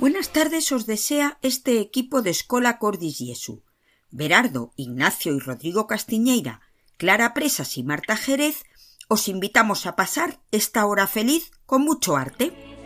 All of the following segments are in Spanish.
Buenas tardes os desea este equipo de Escola Cordis Jesu. Berardo, Ignacio y Rodrigo Castiñeira, Clara Presas y Marta Jerez os invitamos a pasar esta hora feliz con mucho arte.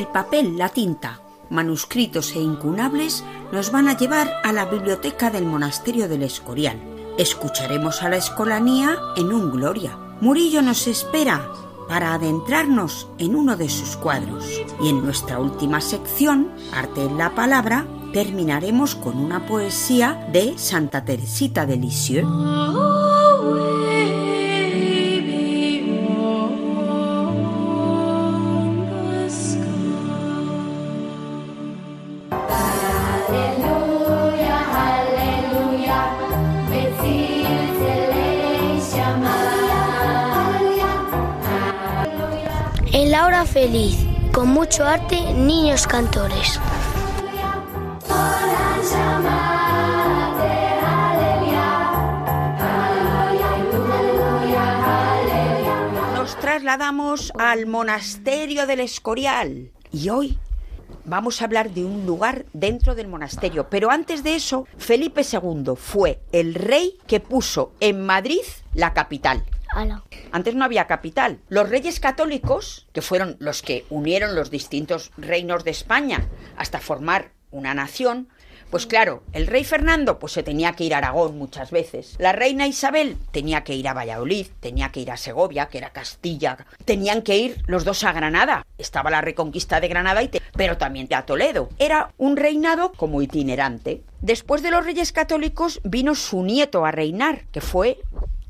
El papel, la tinta, manuscritos e incunables nos van a llevar a la biblioteca del monasterio del Escorial. Escucharemos a la escolanía en un Gloria. Murillo nos espera para adentrarnos en uno de sus cuadros. Y en nuestra última sección, Arte en la Palabra, terminaremos con una poesía de Santa Teresita de Lisieux. Feliz, con mucho arte, niños cantores. Nos trasladamos al monasterio del Escorial y hoy vamos a hablar de un lugar dentro del monasterio. Pero antes de eso, Felipe II fue el rey que puso en Madrid la capital. Antes no había capital. Los reyes católicos, que fueron los que unieron los distintos reinos de España hasta formar una nación, pues claro, el rey Fernando pues se tenía que ir a Aragón muchas veces. La reina Isabel tenía que ir a Valladolid, tenía que ir a Segovia, que era Castilla. Tenían que ir los dos a Granada. Estaba la reconquista de Granada, y te- pero también a Toledo. Era un reinado como itinerante. Después de los reyes católicos vino su nieto a reinar, que fue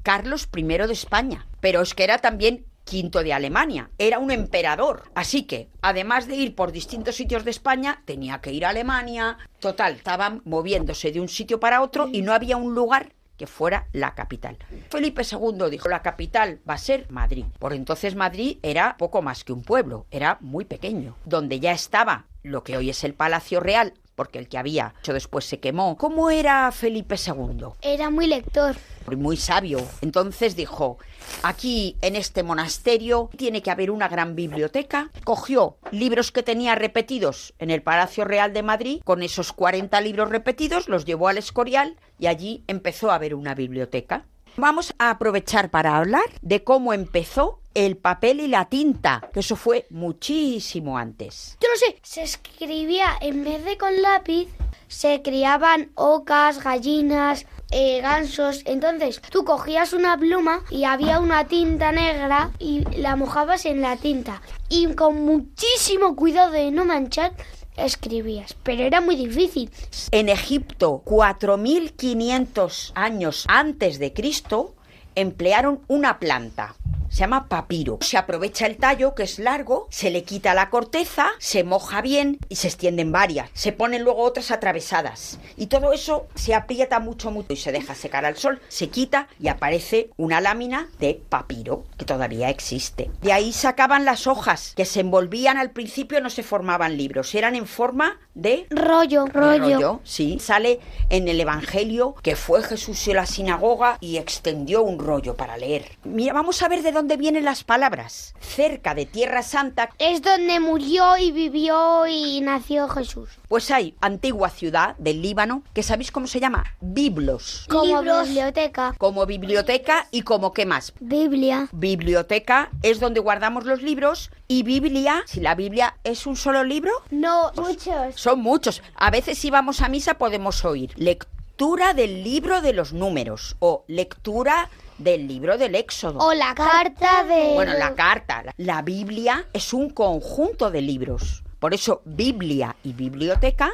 Carlos I de España. Pero es que era también quinto de Alemania. Era un emperador. Así que, además de ir por distintos sitios de España, tenía que ir a Alemania. Total, estaban moviéndose de un sitio para otro y no había un lugar que fuera la capital. Felipe II dijo, la capital va a ser Madrid. Por entonces Madrid era poco más que un pueblo, era muy pequeño, donde ya estaba lo que hoy es el Palacio Real, porque el que había hecho después se quemó. ¿Cómo era Felipe II? Era muy lector. muy sabio. Entonces dijo, aquí en este monasterio tiene que haber una gran biblioteca. Cogió libros que tenía repetidos en el Palacio Real de Madrid, con esos 40 libros repetidos, los llevó al Escorial y allí empezó a haber una biblioteca. Vamos a aprovechar para hablar de cómo empezó el papel y la tinta, que eso fue muchísimo antes. Yo lo sé, se escribía en vez de con lápiz, se criaban ocas, gallinas, eh, gansos. Entonces tú cogías una pluma y había una tinta negra y la mojabas en la tinta. Y con muchísimo cuidado de no manchar, escribías. Pero era muy difícil. En Egipto, 4.500 años antes de Cristo, emplearon una planta. Se llama papiro. Se aprovecha el tallo, que es largo, se le quita la corteza, se moja bien y se extienden varias. Se ponen luego otras atravesadas. Y todo eso se aprieta mucho, mucho y se deja secar al sol, se quita y aparece una lámina de papiro, que todavía existe. De ahí sacaban las hojas, que se envolvían al principio, no se formaban libros, eran en forma de Rollo, de rollo. sí. Sale en el Evangelio que fue Jesús a la sinagoga y extendió un rollo para leer. Mira, vamos a ver de dónde vienen las palabras. Cerca de Tierra Santa, Es donde murió y vivió y nació Jesús. pues hay antigua ciudad del Líbano que sabéis cómo se llama Biblos. Como biblioteca. Como biblioteca y como qué más. Biblia. Biblioteca es donde guardamos los libros y Biblia, si la Biblia es un solo libro, No, muchos. Son muchos. A veces si vamos a misa podemos oír lectura lectura del libro de los números o lectura del libro del Éxodo. O la carta de... Bueno, la carta, la- Biblia es un conjunto de libros. Por eso Biblia y biblioteca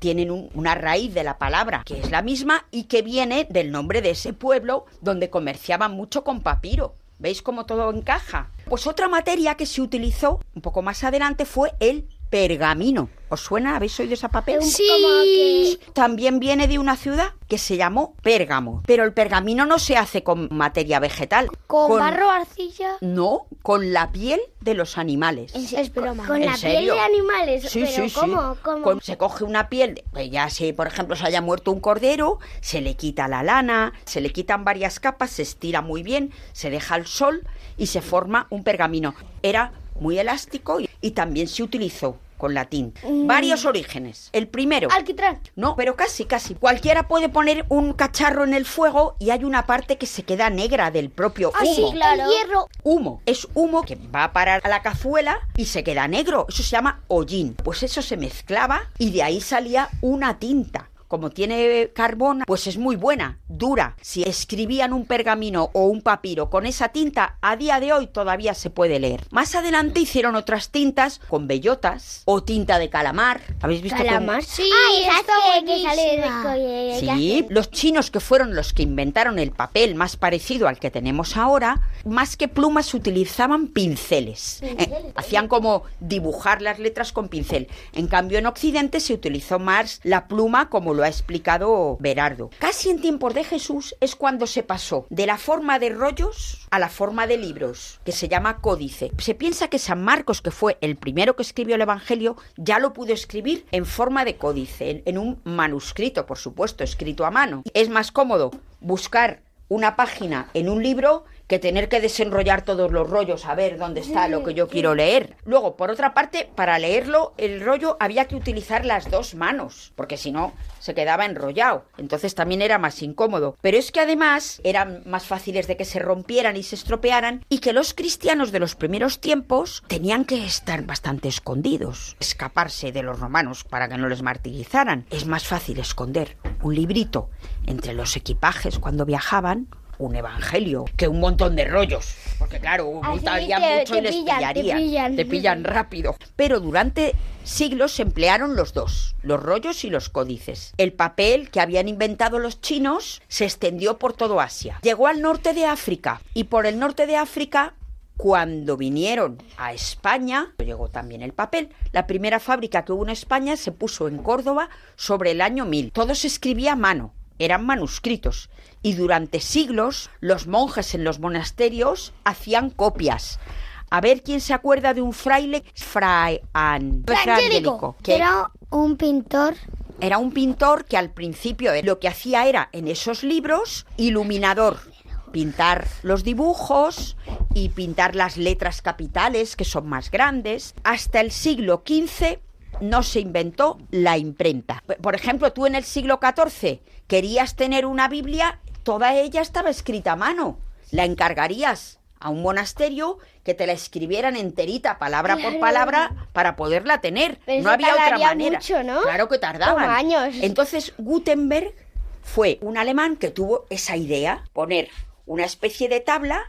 tienen un- una raíz de la palabra que es la misma y que viene del nombre de ese pueblo donde comerciaban mucho con papiro. ¿Veis cómo todo encaja? Pues otra materia que se utilizó un poco más adelante fue el pergamino. ¿Os suena? ¿Habéis oído esa papel? Sí. También viene de una ciudad que se llamó Pérgamo. Pero el pergamino no se hace con materia vegetal. Con, barro, arcilla... No, con la piel de los animales. Es broma. Con ¿En la piel de animales. Sí, pero sí, sí. ¿cómo? ¿Cómo? Con- se coge una piel, de- pues ya si por ejemplo se haya muerto un cordero, se le quita la lana, se le quitan varias capas, se estira muy bien, se deja al sol y se forma un pergamino. Era muy elástico y, y también se utilizó con la tinta. Mm. Varios orígenes. El primero, Alquitrán. no, pero casi, casi. Cualquiera puede poner un cacharro en el fuego y hay una parte que se queda negra del propio Ah, humo. sí, claro. El hierro. Humo. Es humo que va a parar a la cazuela y se queda negro. Eso se llama hollín. Pues eso se mezclaba y de ahí salía una tinta. Como tiene carbón, pues es muy buena, dura. Si escribían un pergamino o un papiro con esa tinta, a día de hoy todavía se puede leer. Más adelante hicieron otras tintas con bellotas o tinta de calamar. ¿Habéis visto cómo- ¿Calamar? Sí, Ay, esa está que, que sale de Sí, los chinos que fueron los que inventaron el papel más parecido al que tenemos ahora, más que plumas utilizaban pinceles. Eh, hacían como dibujar las letras con pincel. En cambio en Occidente se utilizó más la pluma como lo ha explicado Berardo. Casi en tiempos de Jesús es cuando se pasó de la forma de rollos a la forma de libros, que se llama códice. Se piensa que San Marcos, que fue el primero que escribió el Evangelio, ya lo pudo escribir en forma de códice, en, un manuscrito, por supuesto, escrito a mano. Es más cómodo buscar una página en un libro que tener que desenrollar todos los rollos a ver dónde está lo que yo quiero leer. Luego, por otra parte, para leerlo, el rollo había que utilizar las dos manos, porque si no, se quedaba enrollado. Entonces también era más incómodo. Pero es que además eran más fáciles de que se rompieran y se estropearan y que los cristianos de los primeros tiempos tenían que estar bastante escondidos, escaparse de los romanos para que no les martirizaran. Es más fácil esconder un librito entre los equipajes cuando viajaban un evangelio que un montón de rollos. Porque claro, ocultarían te- mucho y te les pillan, te pillan. Te pillan rápido. Pero durante siglos se emplearon los dos, los rollos y los códices. El papel que habían inventado los chinos se extendió por todo Asia. Llegó al norte de África y por el norte de África cuando vinieron a España, llegó también el papel. La primera fábrica que hubo en España se puso en Córdoba sobre el año 1000. Todo se escribía a mano, eran manuscritos. Y durante siglos los monjes en los monasterios hacían copias. A ver quién se acuerda de un fraile, Fray An- que Era un pintor. era un pintor que al principio eh, lo que hacía era en esos libros iluminador, pintar los dibujos y pintar las letras capitales que son más grandes. Hasta el siglo XV no se inventó la imprenta. Por ejemplo, tú en el siglo XIV querías tener una Biblia, toda ella estaba escrita a mano. La encargarías a un monasterio que te la escribieran enterita, palabra por palabra, para poderla tener. Pero no había otra manera. mucho, ¿no? Claro que tardaban. Como años. Entonces Gutenberg fue un alemán que tuvo esa idea, poner una especie de tabla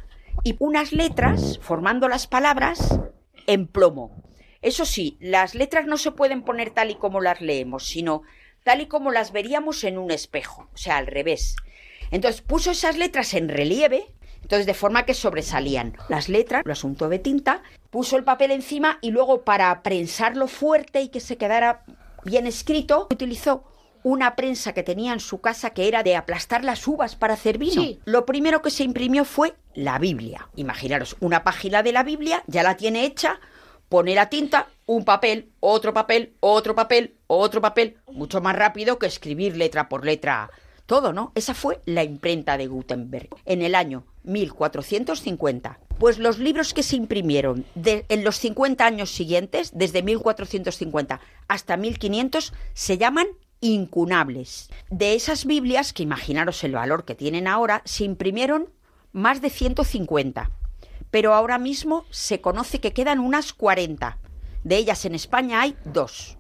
y unas letras formando las palabras en plomo. Eso sí, las letras no se pueden poner tal y como las leemos, sino tal y como las veríamos en un espejo, o sea, al revés. Entonces puso esas letras en relieve, entonces de forma que sobresalían las letras, lo asunto de tinta, puso el papel encima y luego para prensarlo fuerte y que se quedara bien escrito, utilizó una prensa que tenía en su casa que era de aplastar las uvas para hacer vino. Sí. Lo primero que se imprimió fue la Biblia. Imaginaros, una página de la Biblia ya la tiene hecha, pone la tinta, un papel, otro papel, otro papel, otro papel, mucho más rápido que escribir letra por letra todo, ¿no? Esa fue la imprenta de Gutenberg en el año 1450. Pues los libros que se imprimieron en los 50 años siguientes, desde 1450 hasta 1500, se llaman incunables. De esas Biblias, que imaginaros el valor que tienen ahora, se imprimieron más de 150. Pero ahora mismo se conoce que quedan unas 40. De ellas en España hay dos.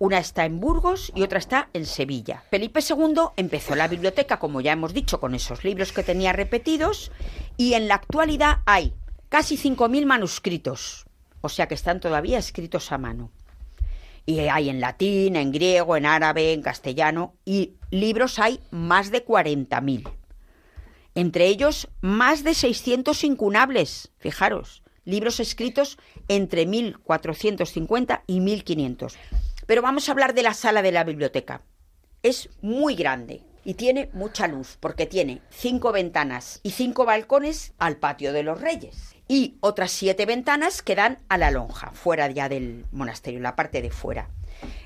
Una está en Burgos y otra está en Sevilla. Felipe II empezó la biblioteca, como ya hemos dicho, con esos libros que tenía repetidos y en la actualidad hay casi 5.000 manuscritos, o sea que están todavía escritos a mano. Y hay en latín, en griego, en árabe, en castellano y libros hay más de 40.000. Entre ellos, más de 600 incunables, fijaros, libros escritos entre 1450 y 1500. Pero vamos a hablar de la sala de la biblioteca. Es muy grande y tiene mucha luz porque tiene cinco ventanas y cinco balcones al patio de los reyes y otras siete ventanas que dan a la lonja, fuera ya del monasterio, la parte de fuera.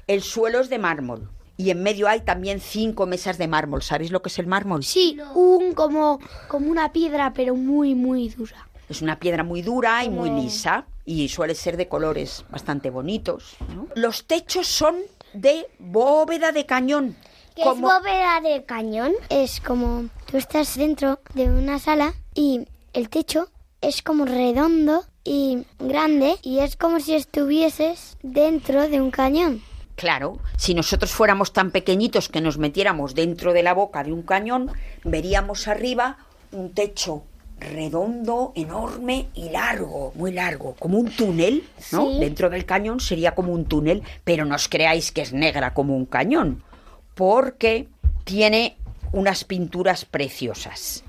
El suelo es de mármol y en medio hay también cinco mesas de mármol. ¿Sabéis lo que es el mármol? Sí, un como, como una piedra, pero muy, muy dura. Es una piedra muy dura y muy lisa y suele ser de colores bastante bonitos. ¿no? Los techos son de bóveda de cañón. ¿Qué como- es bóveda de cañón? Es como tú estás dentro de una sala y el techo es como redondo y grande y es como si estuvieses dentro de un cañón. Claro, si nosotros fuéramos tan pequeñitos que nos metiéramos dentro de la boca de un cañón, veríamos arriba un techo redondo, enorme y largo, muy largo, como un túnel, ¿no? Sí. Dentro del cañón sería como un túnel, pero no os creáis que es negra como un cañón, porque tiene unas pinturas preciosas.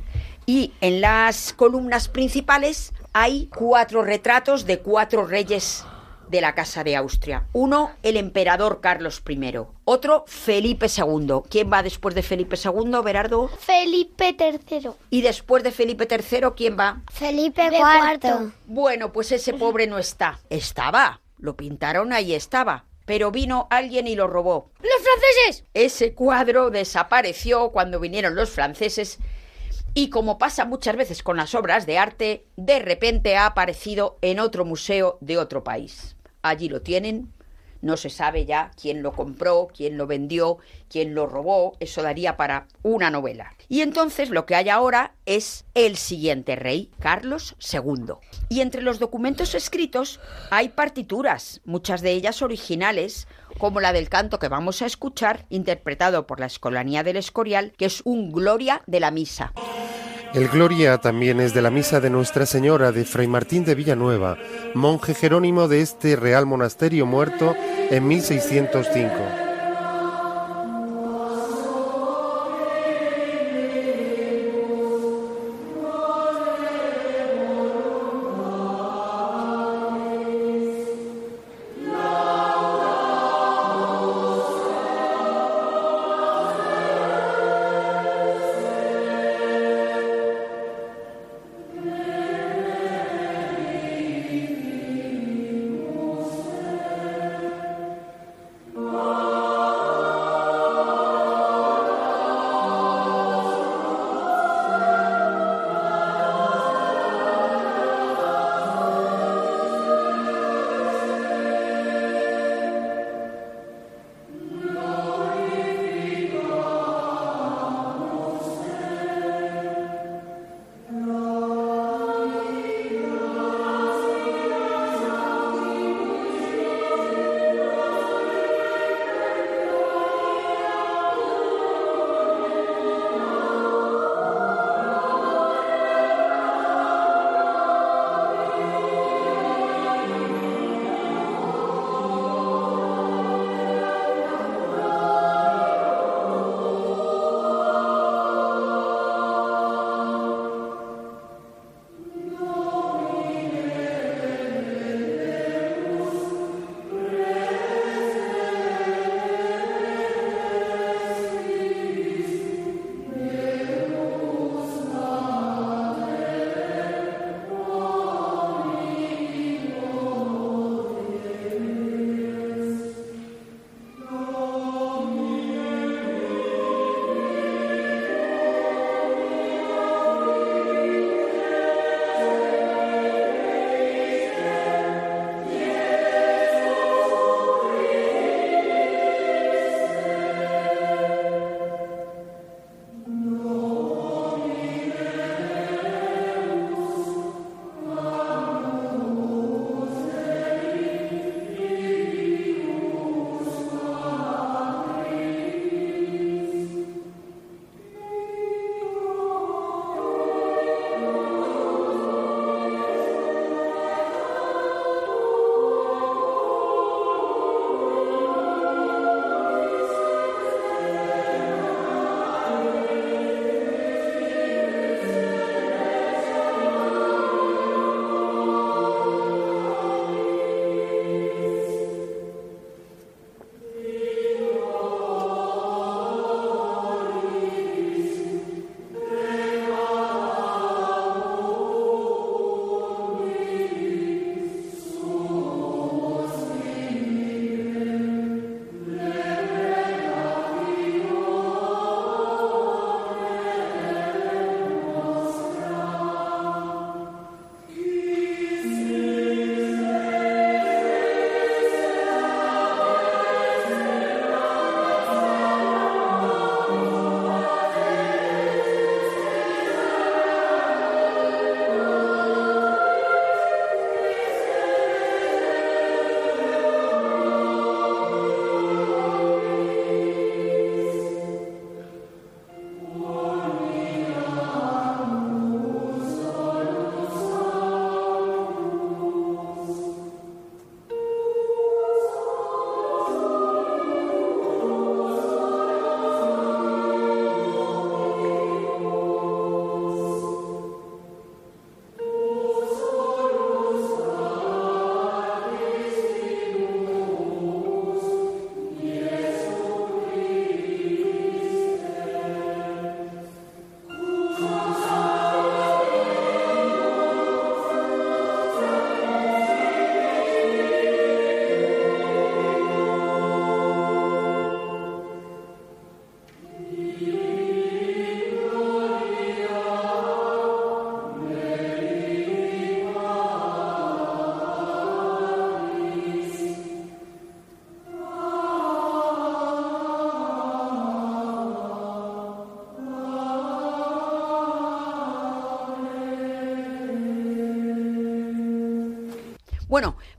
Y en las columnas principales hay cuatro retratos de cuatro reyes de la Casa de Austria. Uno, el emperador Carlos I. Otro, Felipe II. ¿Quién va después de Felipe II, Berardo? Felipe III. Y después de Felipe III, ¿quién va? Felipe IV. Bueno, pues ese pobre no está. Estaba. Lo pintaron, ahí estaba. Pero vino alguien y lo robó. ¡Los franceses! Ese cuadro desapareció cuando vinieron los franceses y como pasa muchas veces con las obras de arte, de repente ha aparecido en otro museo de otro país. Allí lo tienen, no se sabe ya quién lo compró, quién lo vendió, quién lo robó, eso daría para una novela. Y entonces lo que hay ahora es el siguiente rey, Carlos II. Y entre los documentos escritos hay partituras, muchas de ellas originales, como la del canto que vamos a escuchar, interpretado por la Escolanía del Escorial, que es un Gloria de la Misa. El Gloria también es de la misa de Nuestra Señora de Fray Martín de Villanueva, monje jerónimo de este real monasterio muerto en 1605.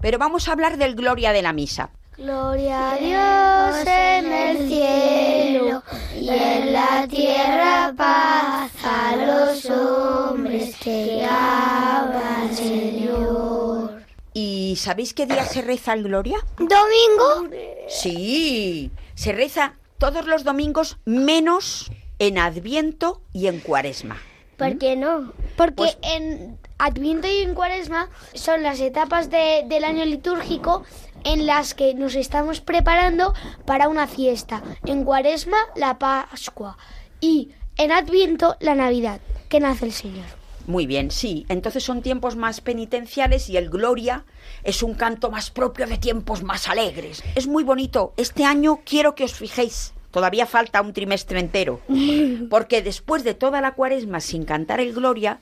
Pero vamos a hablar del Gloria de la Misa. Gloria a Dios en el cielo y en la tierra paz a los hombres que aman Señor. ¿Y sabéis qué día se reza el Gloria? Domingo. Sí, se reza todos los domingos menos en Adviento y en Cuaresma. ¿Por qué no? Porque Pues- en Adviento y en Cuaresma son las etapas de- del año litúrgico en las que nos estamos preparando para una fiesta. En Cuaresma, la Pascua. Y en Adviento, la Navidad, que nace el Señor. Muy bien, sí. Entonces son tiempos más penitenciales y el Gloria es un canto más propio de tiempos más alegres. Es muy bonito. Este año quiero que os fijéis. Todavía falta un trimestre entero. Porque después de toda la cuaresma sin cantar el Gloria,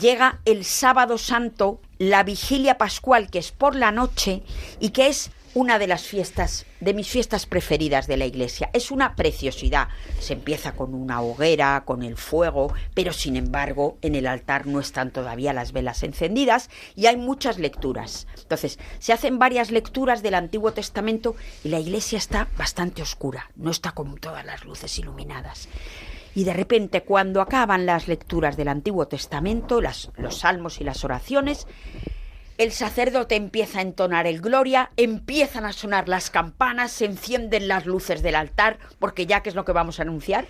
llega el sábado santo, la vigilia pascual, que es por la noche y que es una de las fiestas, de mis fiestas preferidas de la iglesia. Es una preciosidad. Se empieza con una hoguera, con el fuego, pero sin embargo en el altar no están todavía las velas encendidas y hay muchas lecturas. Entonces, se hacen varias lecturas del Antiguo Testamento y la iglesia está bastante oscura, no está con todas las luces iluminadas. Y de repente, cuando acaban las lecturas del Antiguo Testamento, los salmos y las oraciones, el sacerdote empieza a entonar el gloria, empiezan a sonar las campanas, se encienden las luces del altar, porque ya que es lo que vamos a anunciar.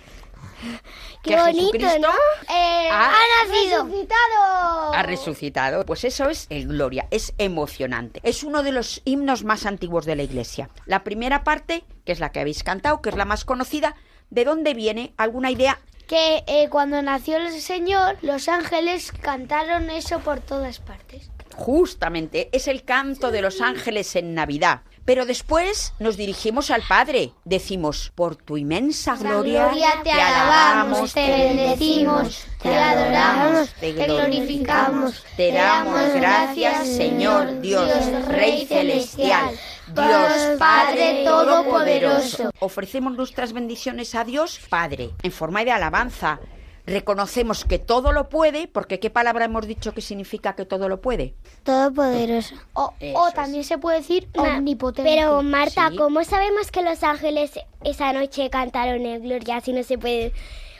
Qué que bonito, Jesucristo ¿no? Eh, ha- ha nacido. resucitado. ha resucitado. Pues eso es el Gloria, es emocionante. Es uno de los himnos más antiguos de la iglesia. La primera parte, que es la que habéis cantado, que es la más conocida, ¿de dónde viene? ¿Alguna idea? Que eh, cuando nació el Señor, los ángeles cantaron eso por todas partes. Justamente, es el canto de los ángeles en Navidad. Pero después nos dirigimos al Padre. Decimos, por tu inmensa gloria, gloria te alabamos, te bendecimos, te adoramos, te glorificamos, te damos gracias, Señor Dios, Rey celestial, Dios Padre Todopoderoso. Ofrecemos nuestras bendiciones a Dios Padre en forma de alabanza. Reconocemos que todo lo puede, porque ¿qué palabra hemos dicho que significa que todo lo puede? Todopoderoso. O, o es. también se puede decir Ma- omnipotente. Pero Marta, Sí. ¿cómo sabemos que los ángeles esa noche cantaron el Gloria si no se puede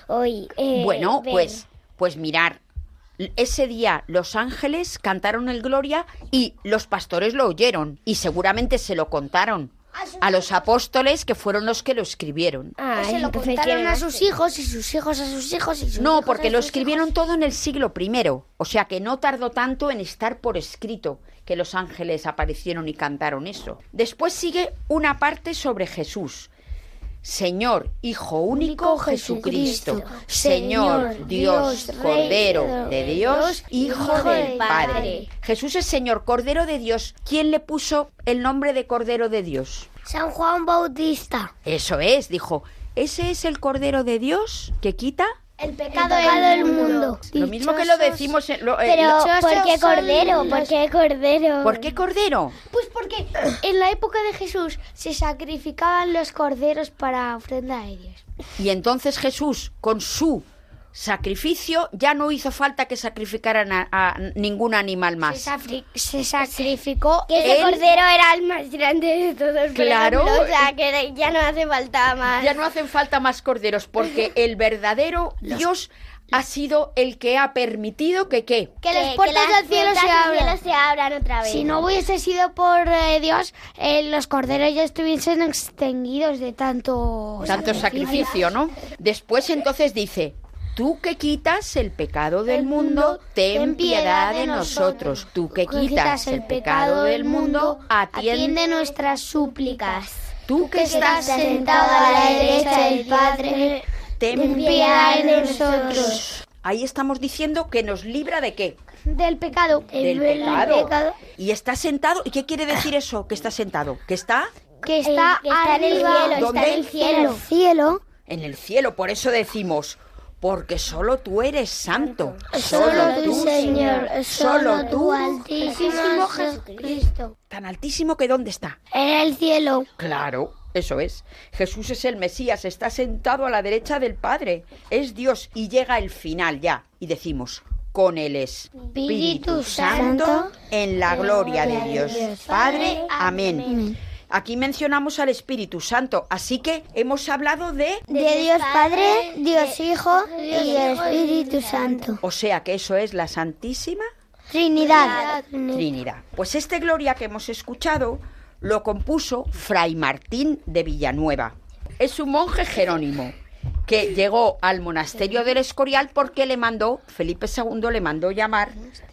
hoy eh, Bueno, ver? pues, pues mirar. Ese día los ángeles cantaron el Gloria y los pastores lo oyeron y seguramente se lo contaron a los apóstoles que fueron los que lo escribieron. Ay, se lo contaron ¿quién a sus hijos y sus hijos a sus hijos y sus No, hijos porque a lo sus escribieron hijos. todo en el siglo primero, o sea que no tardó tanto en estar por escrito que los ángeles aparecieron y cantaron eso. Después sigue una parte sobre Jesús. Señor, Hijo único Jesucristo, Señor, Dios, Cordero de Dios, Hijo del. Padre. Jesús es Señor, Cordero de Dios. ¿Quién le puso el nombre de Cordero de Dios? San Juan Bautista. Eso es, dijo. ¿Ese es el Cordero de Dios que quita? El pecado, del mundo. Lo mismo que lo decimos en... lo- eh, Pero, ¿por qué Cordero? los- ¿Por qué Cordero? ¿Por qué Cordero? Pues porque en la época de Jesús se sacrificaban los corderos para ofrenda a ellos. Y entonces Jesús, con su sacrificio, ya no hizo falta que sacrificaran a, a ningún animal Se, más. safri- se sacrificó Que ese Él- Cordero era el más grande de todos. Claro. ejemplo, o sea, que ya no hace falta más. Ya no hacen falta más corderos, porque el verdadero Dios ha sido el que ha permitido que qué. que las puertas las del cielo puertas se del abran. cielo se abran otra vez. Si no hubiese sido por eh, Dios, eh, los corderos ya estuviesen extinguidos de tanto Tanto sacrificio, ¿no? Después entonces dice, tú que quitas el pecado del mundo, ten piedad de nosotros. Tú que quitas el pecado del mundo, atiende. nuestras súplicas. Tú que estás sentado a la derecha del Padre, ten piedad de nosotros. Ahí estamos diciendo que nos libra de qué? Del pecado. Del pecado. Y está sentado. ¿Y qué quiere decir eso? Que está sentado. Que está Que está, que está en el arriba cielo, ¿Dónde? está en el cielo. en el cielo. Por eso decimos, porque solo tú eres santo. Solo tú, Señor. Solo tú. Altísimo Jesucristo. Tan altísimo que ¿dónde está? En el cielo. Claro, eso es. Jesús es el Mesías, está sentado a la derecha del Padre. Es Dios y llega el final ya. Y decimos, con el Espíritu Santo en la gloria de Dios Padre. Amén. Aquí mencionamos al Espíritu Santo, así que hemos hablado de... De Dios Padre, Dios Hijo y el Espíritu Santo. O sea que eso es la Santísima Trinidad. Trinidad. Pues este Gloria que hemos escuchado lo compuso Fray Martín de Villanueva. Es un monje jerónimo que llegó al monasterio del Escorial porque le mandó, Felipe II le mandó llamar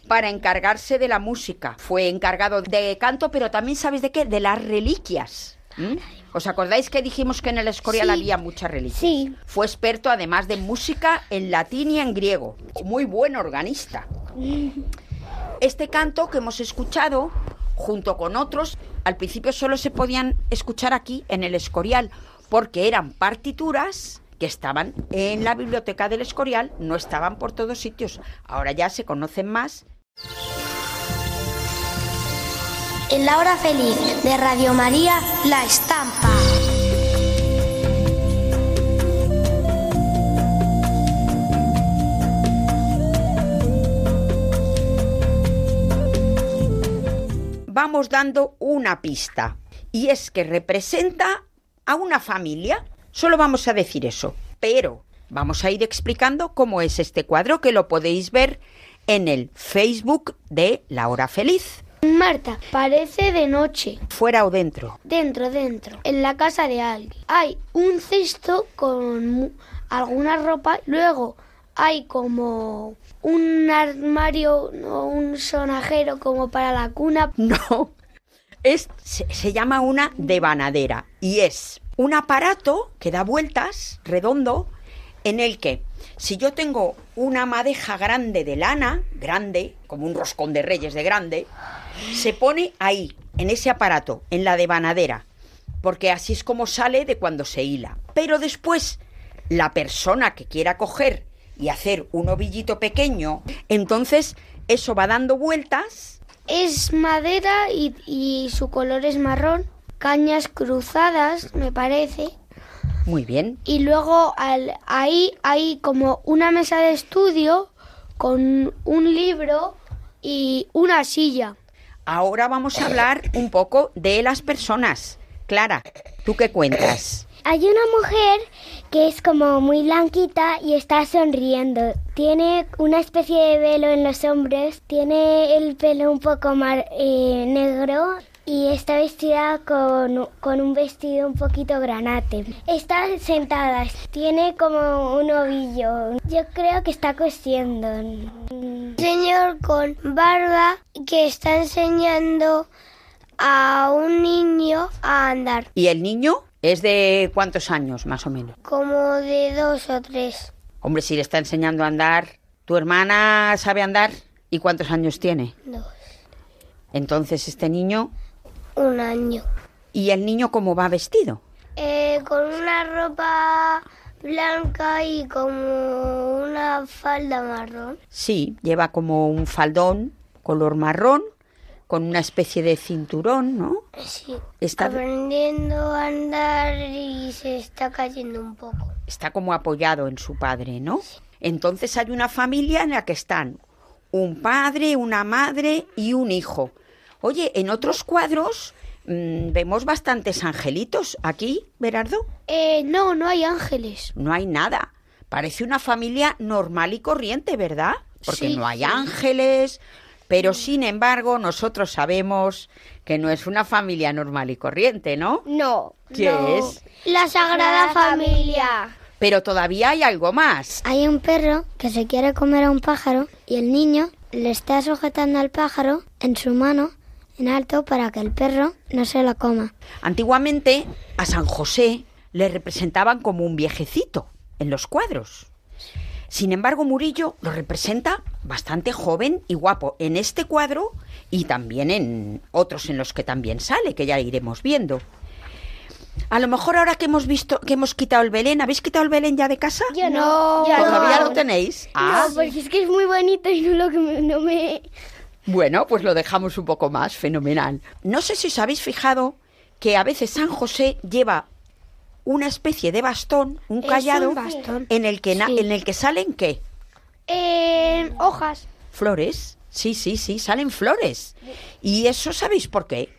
para encargarse de la música. Fue encargado de canto, pero también, ¿sabes de qué? De las reliquias. ¿Mm? ¿Os acordáis que dijimos que en el Escorial Sí. había muchas reliquias? Sí. Fue experto, además de música, en latín y en griego. Muy buen organista. Este canto que hemos escuchado, junto con otros, al principio solo se podían escuchar aquí, en el Escorial, porque eran partituras que estaban en la biblioteca del Escorial, no estaban por todos sitios. Ahora ya se conocen más. En la hora feliz de Radio María, La Estampa. Vamos dando una pista, y es que representa a una familia. Solo vamos a decir eso, pero vamos a ir explicando cómo es este cuadro que lo podéis ver en el Facebook de La Hora Feliz, Marta, parece de noche. fuera o dentro. Dentro, dentro, en la casa de alguien. Hay un cesto con alguna ropa, luego hay como un armario o un sonajero como para la cuna. No, es, se, se llama una devanadera y es un aparato que da vueltas, redondo, en el que si yo tengo una madeja grande de lana, grande, como un roscón de reyes de grande, se pone ahí, en ese aparato, en la devanadera, porque así es como sale de cuando se hila. Pero después, la persona que quiera coger y hacer un ovillito pequeño, entonces eso va dando vueltas Es madera y, y su color es marrón. Cañas cruzadas, me parece. Muy bien. Y luego al- ahí hay como una mesa de estudio con un libro y una silla. Ahora vamos a hablar un poco de las personas. Clara, ¿tú qué cuentas? Hay una mujer que es como muy blanquita y está sonriendo. Tiene una especie de velo en los hombros, tiene el pelo un poco mar- eh, negro y está vestida con, con un vestido un poquito granate. Está sentada, tiene como un ovillo. Yo creo que está cosiendo. Un señor con barba que está enseñando a un niño a andar. ¿Y el niño es de cuántos años, más o menos? Como de dos o tres. Hombre, si le está enseñando a andar, ¿tu hermana sabe andar? ¿Y cuántos años tiene? Dos. Entonces, este niño... Un año. ¿Y el niño cómo va vestido? Eh, con una ropa blanca y como una falda marrón. Sí, lleva como un faldón color marrón, con una especie de cinturón, ¿no? Sí. Está, Aprendiendo a andar y se está cayendo un poco. está como apoyado en su padre, ¿no? Entonces hay una familia en la que están un padre, una madre y un hijo. Oye, en otros cuadros mm, vemos bastantes angelitos. Aquí, Berardo, Eh, no, no hay ángeles. no hay nada. Parece una familia normal y corriente, ¿verdad? Porque Sí, no hay sí. ángeles, pero sin embargo nosotros sabemos que no es una familia normal y corriente, ¿no? No. ¿Qué es? La Sagrada Familia. Pero todavía hay algo más. Hay un perro que se quiere comer a un pájaro y el niño le está sujetando al pájaro en su mano en alto para que el perro no se lo coma. Antiguamente a San José le representaban como un viejecito en los cuadros. Sin embargo, Murillo lo representa bastante joven y guapo en este cuadro y también en otros en los que también sale, que ya iremos viendo. A lo mejor ahora que hemos visto que hemos quitado el Belén, ¿habéis quitado el Belén ya de casa? Yo no. ¿Todavía lo tenéis? Ah, No, porque es que es muy bonito y no, lo que me- no me... Bueno, pues lo dejamos un poco más, fenomenal. No sé si os habéis fijado que a veces San José lleva una especie de bastón, un Es un callado, bastón. en el que na- Sí. en el que salen qué? Eh, hojas. ¿Flores? Sí, sí, sí, salen flores. ¿Y eso sabéis por qué?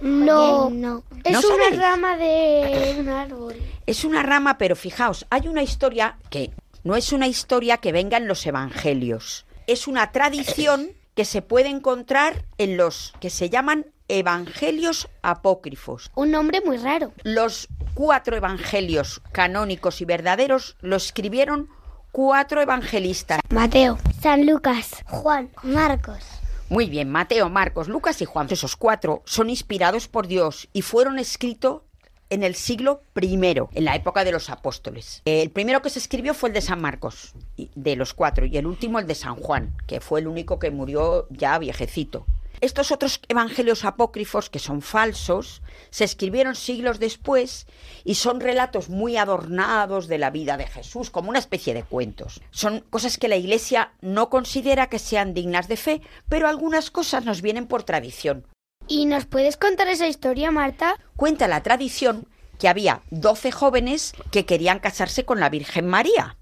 No. No. Es ¿No una sabéis? rama de un árbol. Es una rama, pero fijaos, hay una historia que no es una historia que venga en los evangelios. Es una tradición que se puede encontrar en los que se llaman evangelios apócrifos. Un nombre muy raro. Los cuatro evangelios canónicos y verdaderos lo escribieron cuatro evangelistas. Mateo. San Lucas, Juan, Marcos. Muy bien, Mateo, Marcos, Lucas y Juan, esos cuatro son inspirados por Dios y fueron escritos en el siglo I, en la época de los apóstoles. El primero que se escribió fue el de San Marcos, de los cuatro, y el último el de San Juan, que fue el único que murió ya viejecito. Estos otros evangelios apócrifos, que son falsos, se escribieron siglos después y son relatos muy adornados de la vida de Jesús, como una especie de cuentos. Son cosas que la Iglesia no considera que sean dignas de fe, pero algunas cosas nos vienen por tradición. ¿Y nos puedes contar esa historia, Marta? Cuenta la tradición que había 12 jóvenes que querían casarse con la Virgen María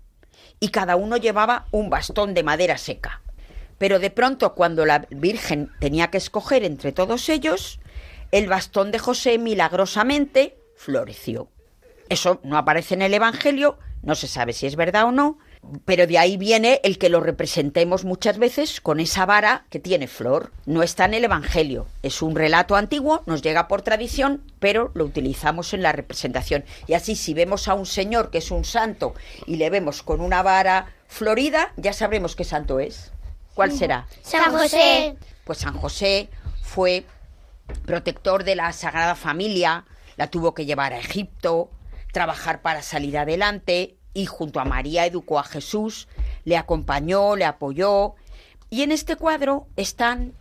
y cada uno llevaba un bastón de madera seca. Pero de pronto, cuando la Virgen tenía que escoger entre todos ellos, el bastón de José milagrosamente floreció. Eso no aparece en el Evangelio, no se sabe si es verdad o no, pero de ahí viene el que lo representemos muchas veces con esa vara que tiene flor. No está en el Evangelio, es un relato antiguo, nos llega por tradición, pero lo utilizamos en la representación. Y así si vemos a un señor que es un santo y le vemos con una vara florida, ya sabremos qué santo es. ¿Cuál será? San José. Pues San José fue protector de la Sagrada Familia, la tuvo que llevar a Egipto, trabajar para salir adelante y junto a María educó a Jesús, le acompañó, le apoyó. Y en este cuadro están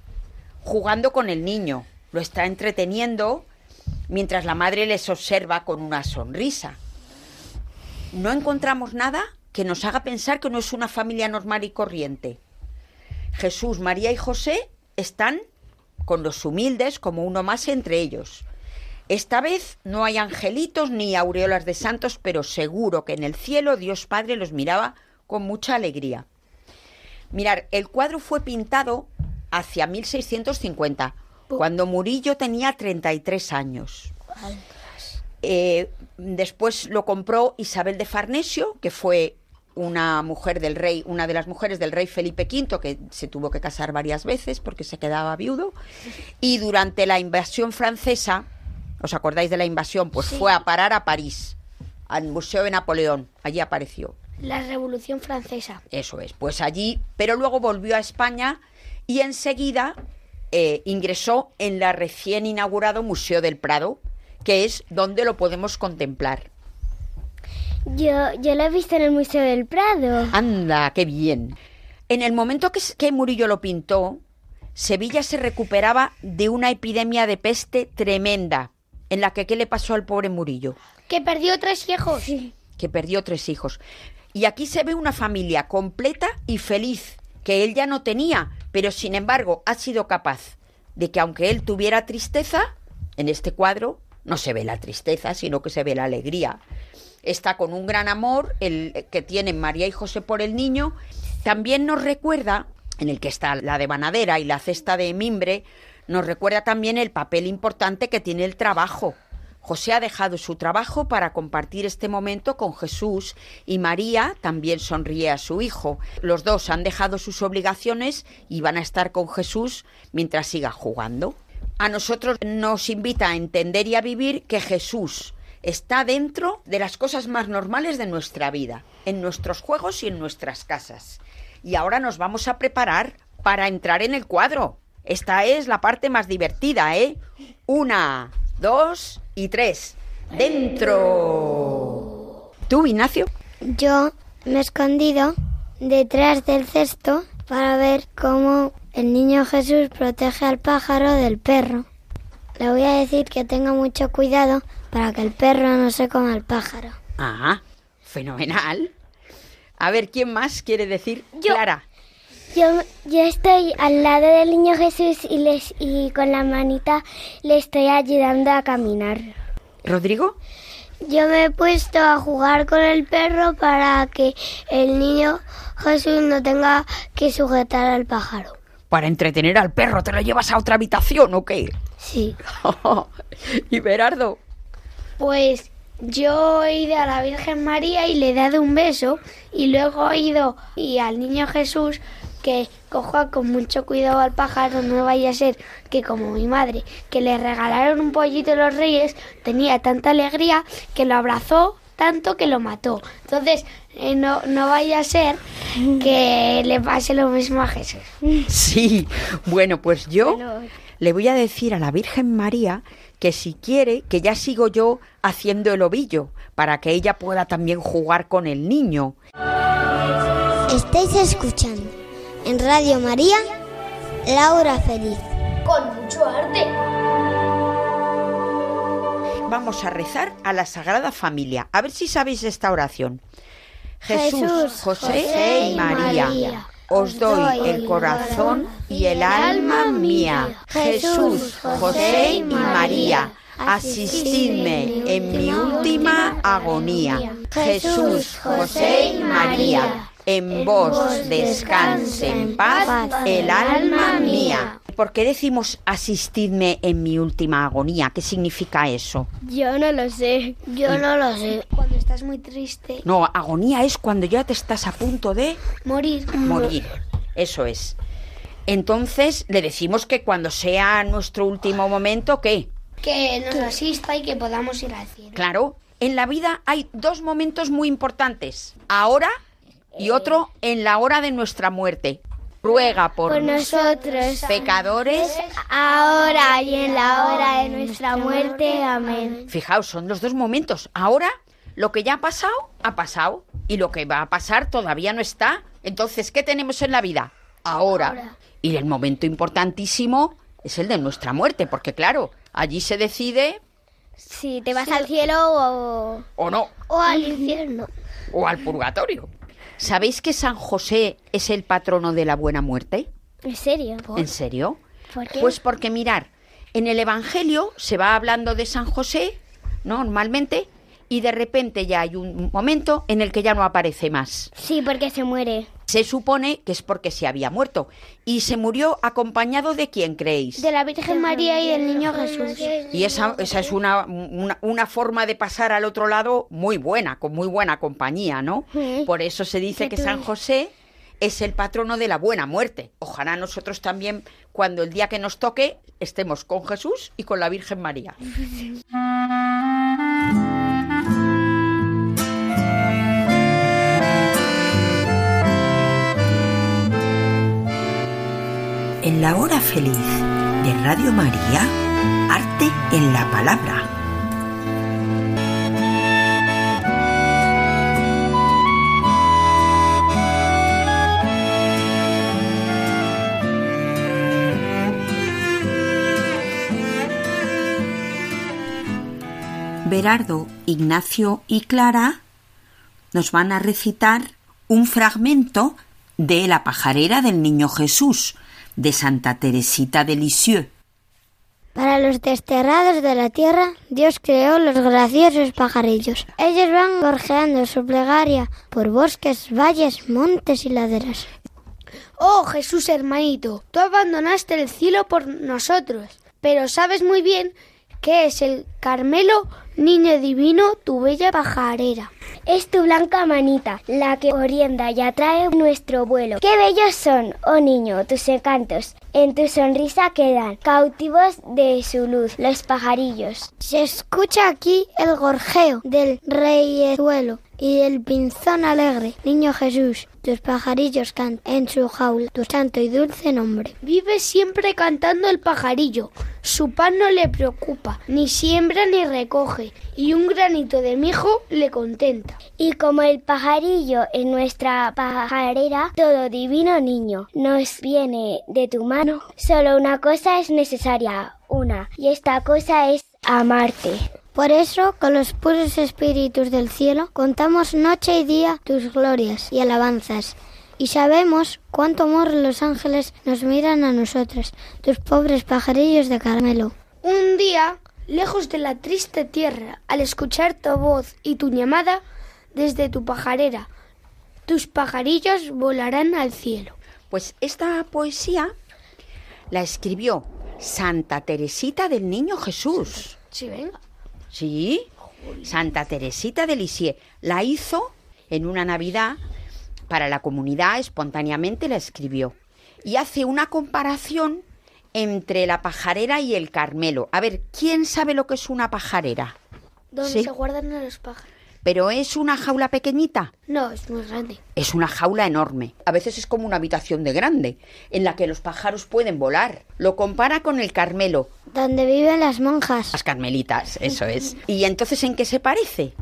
jugando con el niño, lo está entreteniendo mientras la madre les observa con una sonrisa. No encontramos nada que nos haga pensar que no es una familia normal y corriente. Jesús, María y José están con los humildes como uno más entre ellos. Esta vez no hay angelitos ni aureolas de santos, pero seguro que en el cielo Dios Padre los miraba con mucha alegría. Mirar, el cuadro fue pintado hacia 1650, cuando Murillo tenía 33 años. Eh, después lo compró Isabel de Farnesio, que fue una mujer del rey, una de las mujeres del rey Felipe V, que se tuvo que casar varias veces porque se quedaba viudo. Y durante la invasión francesa, ¿os acordáis de la invasión? Pues fue a parar a París, al Museo de Napoleón. Allí apareció. La Revolución Francesa. Eso es, pues allí, pero luego volvió a España y enseguida eh, ingresó en la recién inaugurado Museo del Prado, que es donde lo podemos contemplar. Yo, yo lo he visto en el Museo del Prado. Anda, qué bien. En el momento que, Murillo lo pintó, Sevilla se recuperaba de una epidemia de peste tremenda, en la que ¿qué le pasó al pobre Murillo? Que perdió tres hijos. que perdió tres hijos. Y aquí se ve una familia completa y feliz, que él ya no tenía, pero sin embargo ha sido capaz de que aunque él tuviera tristeza, en este cuadro no se ve la tristeza, sino que se ve la alegría. Está con un gran amor el que tienen María y José por el niño. También nos recuerda, en el que está la devanadera y la cesta de mimbre, nos recuerda también el papel importante que tiene el trabajo. José ha dejado su trabajo para compartir este momento con Jesús y María también sonríe a su hijo. Los dos han dejado sus obligaciones y van a estar con Jesús mientras siga jugando. A nosotros nos invita a entender y a vivir que Jesús está dentro de las cosas más normales de nuestra vida, en nuestros juegos y en nuestras casas. Y ahora nos vamos a preparar para entrar en el cuadro. Esta es la parte más divertida, ¿eh? Una, dos y tres. ¡Dentro! ¿Tú, Ignacio? Yo me he escondido detrás del cesto para ver cómo el niño Jesús protege al pájaro del perro. Le voy a decir que tenga mucho cuidado para que el perro no se coma al pájaro. Ah, fenomenal. A ver, ¿quién más quiere decir? Yo. Clara. Yo, yo estoy al lado del niño Jesús y, les, y con la manita le estoy ayudando a caminar. ¿Rodrigo? Yo me he puesto a jugar con el perro para que el niño Jesús no tenga que sujetar al pájaro. Para entretener al perro, ¿te lo llevas a otra habitación o qué? Sí. y Berardo, Pues yo he ido a la Virgen María y le he dado un beso y luego he ido y al niño Jesús que coja con mucho cuidado al pájaro, no vaya a ser que como mi madre, que le regalaron un pollito los reyes, tenía tanta alegría que lo abrazó tanto que lo mató. Entonces, eh, no, no vaya a ser que le pase lo mismo a Jesús. Sí, bueno, pues yo le voy a decir a la Virgen María que si quiere, que ya sigo yo haciendo el ovillo, para que ella pueda también jugar con el niño. Estáis escuchando en Radio María Laura Feliz. Con mucho arte. Vamos a rezar a la Sagrada Familia. A ver si sabéis esta oración. Jesús, Jesús, José, José y y María, María, os doy el corazón y el alma mía. Jesús, José y María, asistidme en mi última agonía. Jesús, José y María, en vos descanse en paz el alma mía. ¿Por qué decimos asistidme en mi última agonía? ¿Qué significa eso? Yo no lo sé. Yo no lo sé. Cuando estás muy triste, No, agonía es cuando ya te estás a punto de morir. morir. Eso es. Entonces le decimos que cuando sea nuestro último momento, ¿qué? Que nos asista y que podamos ir al cielo. Claro, en la vida hay dos momentos muy importantes. Ahora y otro en la hora de nuestra muerte. Ruega por, Por nosotros, pecadores. ahora y en la hora de nuestra muerte. Amén. Fijaos, son los dos momentos. Ahora, lo que ya ha pasado, ha pasado. Y lo que va a pasar todavía no está. Entonces, ¿qué tenemos en la vida? Ahora. Y el momento importantísimo es el de nuestra muerte, porque claro, allí se decide Si te vas al cielo o, o no, o al infierno. o al purgatorio. ¿Sabéis que San José es el patrono de la buena muerte? ¿En serio? ¿En serio? ¿Por qué? Pues porque mirar, en el Evangelio se va hablando de San José, ¿no? Normalmente, y de repente ya hay un momento en el que ya no aparece más. Sí, porque se muere. Se supone que es porque se había muerto. ¿Y se murió acompañado de quién creéis? De la Virgen María y del niño Jesús. Y esa, esa es una, una, una forma de pasar al otro lado muy buena, con muy buena compañía, ¿no? Por eso se dice que San José es el patrono de la buena muerte. Ojalá nosotros también, cuando el día que nos toque, estemos con Jesús y con la Virgen María. En la hora feliz de Radio María, arte en la palabra. Berardo, Ignacio y Clara nos van a recitar un fragmento de La pajarera del Niño Jesús de Santa Teresita de Lisieux. Para los desterrados de la tierra, Dios creó los graciosos pajarillos. Ellos van gorjeando su plegaria por bosques, valles, montes y laderas. Oh Jesús hermanito, tú abandonaste el cielo por nosotros, pero sabes muy bien que es el Carmelo, niño divino, tu bella pajarera. Es tu blanca manita, la que orienta y atrae nuestro vuelo. Qué bellos son, oh niño, tus encantos. En tu sonrisa quedan, cautivos de su luz, los pajarillos. Se escucha aquí el gorjeo del reyezuelo y el pinzón alegre. Niño Jesús, tus pajarillos cantan en su jaula tu santo y dulce nombre. Vive siempre cantando el pajarillo. Su pan no le preocupa, ni siembra ni recoge, y un granito de mijo le contenta. Y como el pajarillo en nuestra pajarera, todo divino niño, nos viene de tu mano. Solo una cosa es necesaria, una, y esta cosa es amarte. Por eso, con los puros espíritus del cielo, contamos noche y día tus glorias y alabanzas. Y sabemos cuánto amor los ángeles nos miran a nosotros, tus pobres pajarillos de Carmelo. Un día, lejos de la triste tierra, al escuchar tu voz y tu llamada desde tu pajarera, tus pajarillos volarán al cielo. Pues esta poesía la escribió Santa Teresita del Niño Jesús. Sí, venga. Sí, Santa Teresita de Lisieux. La hizo en una Navidad para la comunidad, espontáneamente la escribió. Y hace una comparación entre la pajarera y el Carmelo. A ver, ¿quién sabe lo que es una pajarera? ¿Dónde Sí. se guardan a los pájaros? Pero es una jaula pequeñita. No, es muy grande. Es una jaula enorme. A veces es como una habitación de grande, en la que los pájaros pueden volar. Lo compara con el Carmelo. Donde viven las monjas. Las carmelitas, eso es. ¿Y entonces en qué se parece?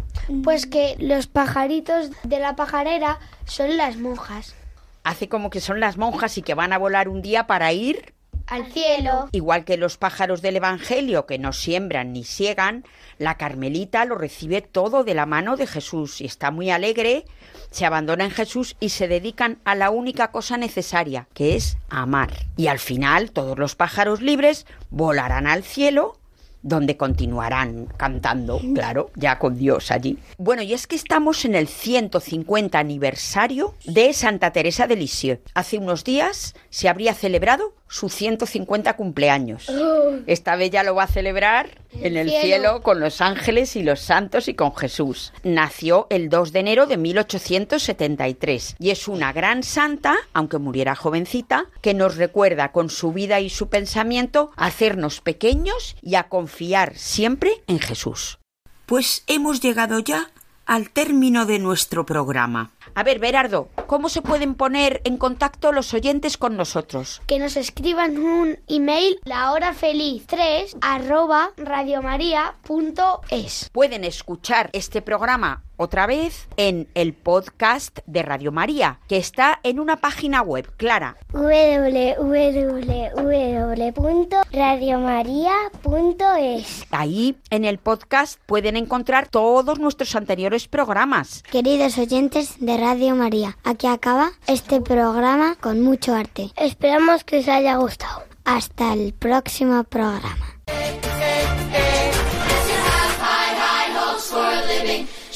Pues que los pajaritos de la pajarera son las monjas. Hace como que son las monjas y que van a volar un día para ir Al cielo. Igual que los pájaros del Evangelio que no siembran ni siegan, la Carmelita lo recibe todo de la mano de Jesús y está muy alegre, se abandona en Jesús y se dedican a la única cosa necesaria, que es amar. Y al final todos los pájaros libres volarán al cielo donde continuarán cantando, claro, ya con Dios allí. Bueno, y es que estamos en el 150 aniversario de Santa Teresa de Lisieux. Hace unos días se habría celebrado su 150 cumpleaños. Esta vez ya lo va a celebrar en el cielo. cielo con los ángeles y los santos y con Jesús. Nació el 2 de enero de 1873 y es una gran santa, aunque muriera jovencita, que nos recuerda con su vida y su pensamiento a hacernos pequeños y a confiar siempre en Jesús. Pues hemos llegado ya al término de nuestro programa. A ver, Berardo, ¿cómo se pueden poner en contacto los oyentes con nosotros? Que nos escriban un email la hora feliz 3 arroba radiomaria.es. Pueden escuchar este programa otra vez en el podcast de Radio María, que está en una página web, Clara. www.radiomaria.es Ahí en el podcast pueden encontrar todos nuestros anteriores programas. Queridos oyentes de Radio María, aquí acaba este programa con mucho arte. Esperamos que os haya gustado. Hasta el próximo programa.